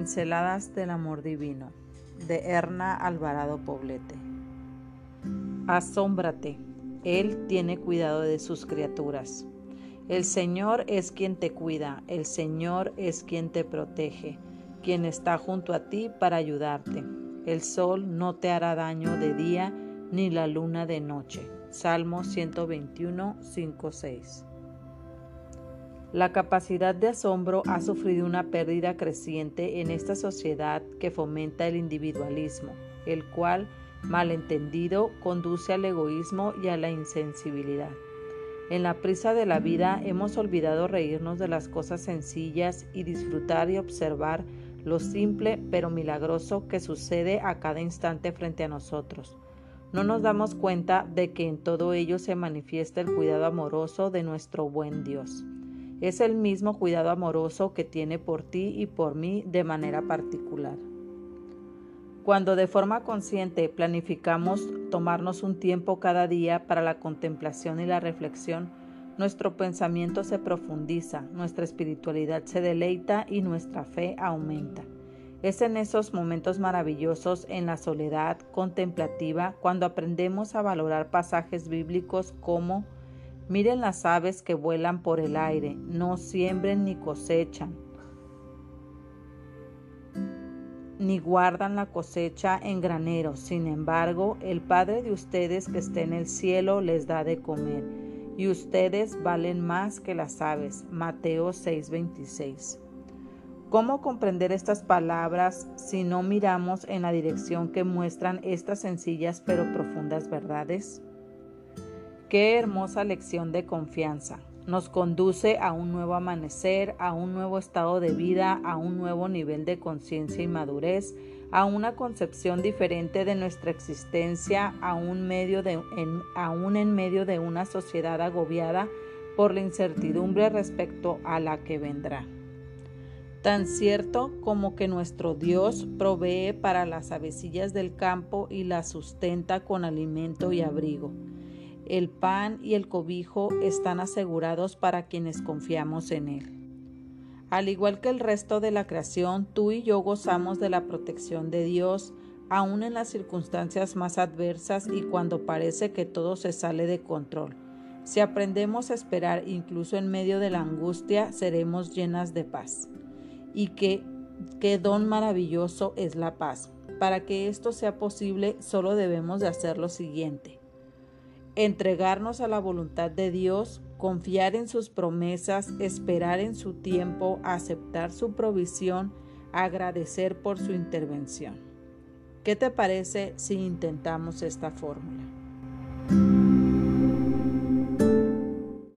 Pinceladas del Amor Divino de Erna Alvarado Poblete. Asómbrate, Él tiene cuidado de sus criaturas. El Señor es quien te cuida, el Señor es quien te protege, quien está junto a ti para ayudarte. El sol no te hará daño de día ni la luna de noche. Salmo 121, 5, 6. La capacidad de asombro ha sufrido una pérdida creciente en esta sociedad que fomenta el individualismo, el cual, malentendido, conduce al egoísmo y a la insensibilidad. En la prisa de la vida hemos olvidado reírnos de las cosas sencillas y disfrutar y observar lo simple pero milagroso que sucede a cada instante frente a nosotros. No nos damos cuenta de que en todo ello se manifiesta el cuidado amoroso de nuestro buen Dios. Es el mismo cuidado amoroso que tiene por ti y por mí de manera particular. Cuando de forma consciente planificamos tomarnos un tiempo cada día para la contemplación y la reflexión, nuestro pensamiento se profundiza, nuestra espiritualidad se deleita y nuestra fe aumenta. Es en esos momentos maravillosos en la soledad contemplativa cuando aprendemos a valorar pasajes bíblicos como Miren las aves que vuelan por el aire, no siembren ni cosechan, ni guardan la cosecha en granero. Sin embargo, el Padre de ustedes que está en el cielo les da de comer, y ustedes valen más que las aves. Mateo 6:26. ¿Cómo comprender estas palabras si no miramos en la dirección que muestran estas sencillas pero profundas verdades? Qué hermosa lección de confianza. Nos conduce a un nuevo amanecer, a un nuevo estado de vida, a un nuevo nivel de conciencia y madurez, a una concepción diferente de nuestra existencia, aún, medio de, en, aún en medio de una sociedad agobiada por la incertidumbre respecto a la que vendrá. Tan cierto como que nuestro Dios provee para las avecillas del campo y las sustenta con alimento y abrigo. El pan y el cobijo están asegurados para quienes confiamos en Él. Al igual que el resto de la creación, tú y yo gozamos de la protección de Dios, aun en las circunstancias más adversas y cuando parece que todo se sale de control. Si aprendemos a esperar incluso en medio de la angustia, seremos llenas de paz. Y qué, don maravilloso es la paz. Para que esto sea posible, solo debemos de hacer lo siguiente entregarnos a la voluntad de Dios, confiar en sus promesas, esperar en su tiempo, aceptar su provisión, agradecer por su intervención. ¿Qué te parece si intentamos esta fórmula?